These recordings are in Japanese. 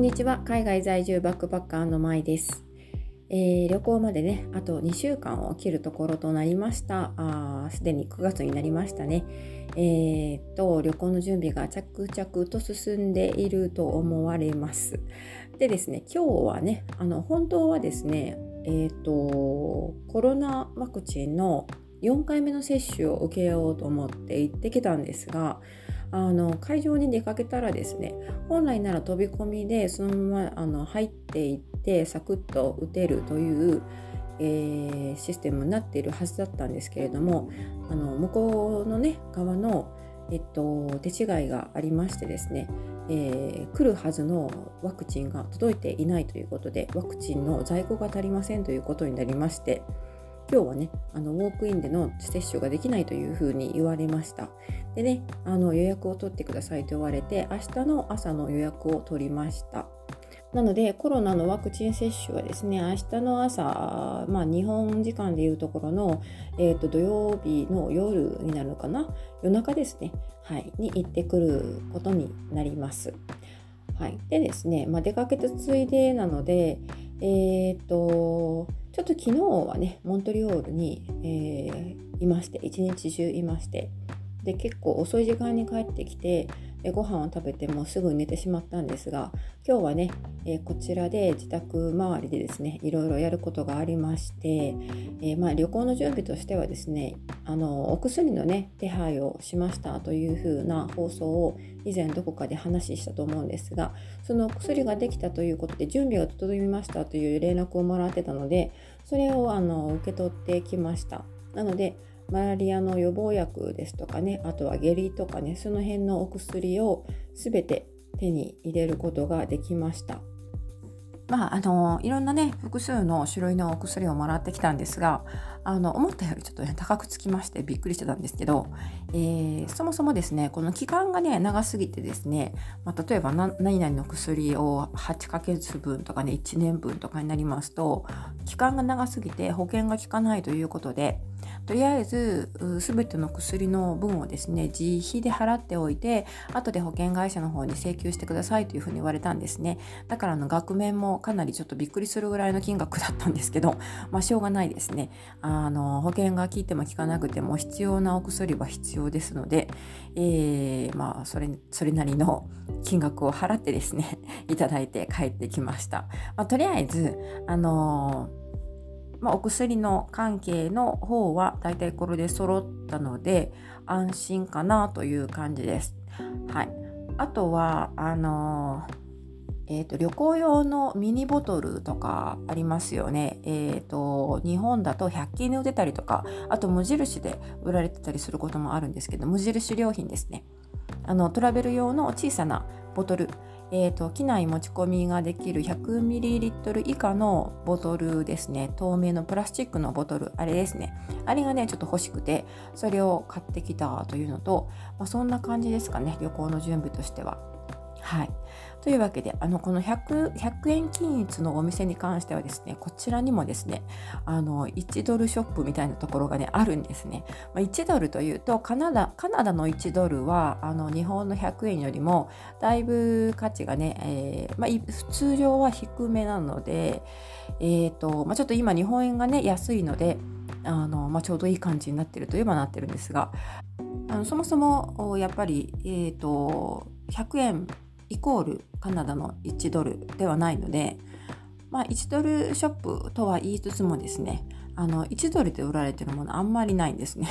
んにちは。海外在住バックパッカーのまいです、えー旅行までねあと2週間を切るところとなりました。あすでに9月になりましたね。えーっと旅行の準備が着々と進んでいると思われます。でですね今日はねあの本当はですねえーっとコロナワクチンの4回目の接種を受けようと思って行ってきたんですがあの会場に出かけたらですね本来なら飛び込みでそのままあの入っていってサクッと打てるという、えーシステムになっているはずだったんですけれどもあの向こうのね側の、えっと、手違いがありましてですね、えー来るはずのワクチンが届いていないということでワクチンの在庫が足りませんということになりまして今日はねあのウォークインでの接種ができないというふうに言われました。でねあの予約を取ってくださいと言われて明日の朝の予約を取りました。なのでコロナのワクチン接種はですね明日の朝、まあ、日本時間でいうところの、えー、と土曜日の夜になるのかな？夜中ですね、はい、に行ってくることになります。はい、でですね、まあ、出かけたついでなので、えっ、とちょっと昨日はねモントリオールに、えーいまして一日中いましてで結構遅い時間に帰ってきてご飯を食べてもすぐ寝てしまったんですが今日はね、えこちらで自宅周りでですねいろいろやることがありまして、えーまあ、旅行の準備としてはですねあのお薬のね手配をしましたというふうな放送を以前どこかで話したと思うんですがそのお薬ができたということで準備が整いましたという連絡をもらってたのでそれをあの受け取ってきました。なのでマラリアの予防薬ですとかねあとは下痢とかねその辺のお薬を全て手に入れることができました。まああのいろんなね複数の種類のお薬をもらってきたんですがあの思ったよりちょっとね高くつきましてびっくりしてたんですけど、えーそもそもですねこの期間がね長すぎてですね、まあ、例えば何々の薬を8ヶ月分とかね1年分とかになりますと期間が長すぎて保険が効かないということでとりあえず全ての薬の分をですね自費で払っておいて後で保険会社の方に請求してくださいというふうに言われたんですね。だからあの額面もかなりちょっとびっくりするぐらいの金額だったんですけどまあしょうがないですね。ああの保険が効いても効かなくても必要なお薬は必要ですので、えーまあそれそれなりの金額を払ってですね いただいて帰ってきました、まあ、とりあえずあのまあ、お薬の関係の方はだいたいこれで揃ったので安心かなという感じです。はい、あとはあのえー、と旅行用のミニボトルとかありますよね。えー、と日本だと100均で売ってたりとかあと無印で売られてたりすることもあるんですけど無印良品ですね。あのトラベル用の小さなボトルえー、と機内持ち込みができる 100ml 以下のボトルですね透明のプラスチックのボトルあれですねあれがねちょっと欲しくてそれを買ってきたというのと、まあ、そんな感じですかね旅行の準備としては。はい、というわけであのこの 100, 100円均一のお店に関してはですねこちらにもですねあの1ドルショップみたいなところがねあるんですね。まあ、1ドルというとカナダカナダの1ドルはあの日本の100円よりもだいぶ価値がね、えーまあ、通常は低めなので、えーとまあ、ちょっと今日本円がね安いのであの、まあ、ちょうどいい感じになってるといえばなってるんですがあのそもそもやっぱり、えーと100円イコールカナダの1ドルではないので、まあ、1ドルショップとは言いつつもですねあの1ドルで売られてるものあんまりないんですね。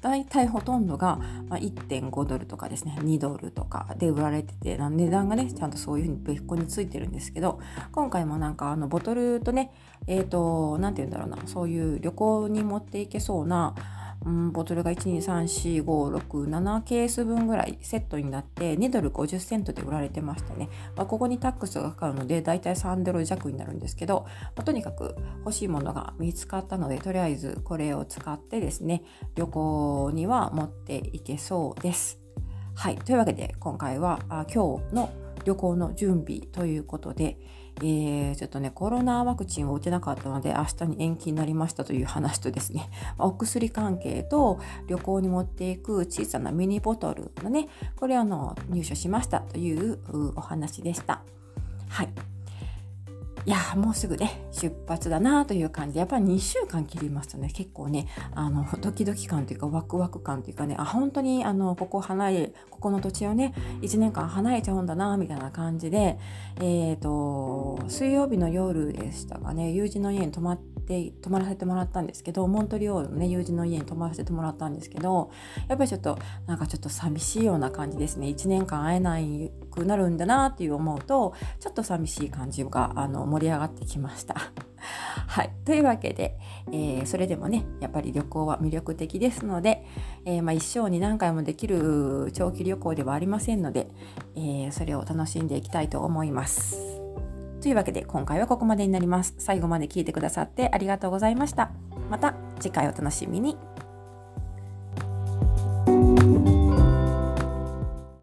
だいたいほとんどが、1.5ドルとかですね2ドルとかで売られてて値段がねちゃんとそういうふうに別個についてるんですけど今回もなんかあのボトルとねえっ、ー、と何て言うんだろうなそういう旅行に持っていけそうなうん、ボトルが1234567ケース分ぐらいセットになって2ドル50セントで売られてましたね、まあ、ここにタックスがかかるのでだいたい3ドル弱になるんですけど、まあ、とにかく欲しいものが見つかったのでとりあえずこれを使ってですね旅行には持っていけそうです。はい。というわけで今回はあ今日の旅行の準備ということで、えー、ちょっとねコロナワクチンを打てなかったので明日に延期になりましたという話とですね お薬関係と旅行に持っていく小さなミニボトルのねこれあの入手しましたというお話でした。はいいやもうすぐね出発だなという感じでやっぱり2週間切りますとね結構ねあの ドキドキ感というかワクワク感というかねあ本当にあのここ離れここの土地をね1年間離れちゃうんだなみたいな感じでえっ、ー、と水曜日の夜でしたかね友人の家に泊まってで泊まらせてもらったんですけどモントリオールのね友人の家に泊まらせてもらったんですけどやっぱりちょっとなんかちょっと寂しいような感じですね1年間会えなくなるんだなっていう思うとちょっと寂しい感じがあの盛り上がってきました。はい、というわけで、えー、それでもねやっぱり旅行は魅力的ですので、えー、まあ、一生に何回もできる長期旅行ではありませんので、えー、それを楽しんでいきたいと思います。というわけで今回はここまでになります。最後まで聞いてくださってありがとうございました。また次回お楽しみに。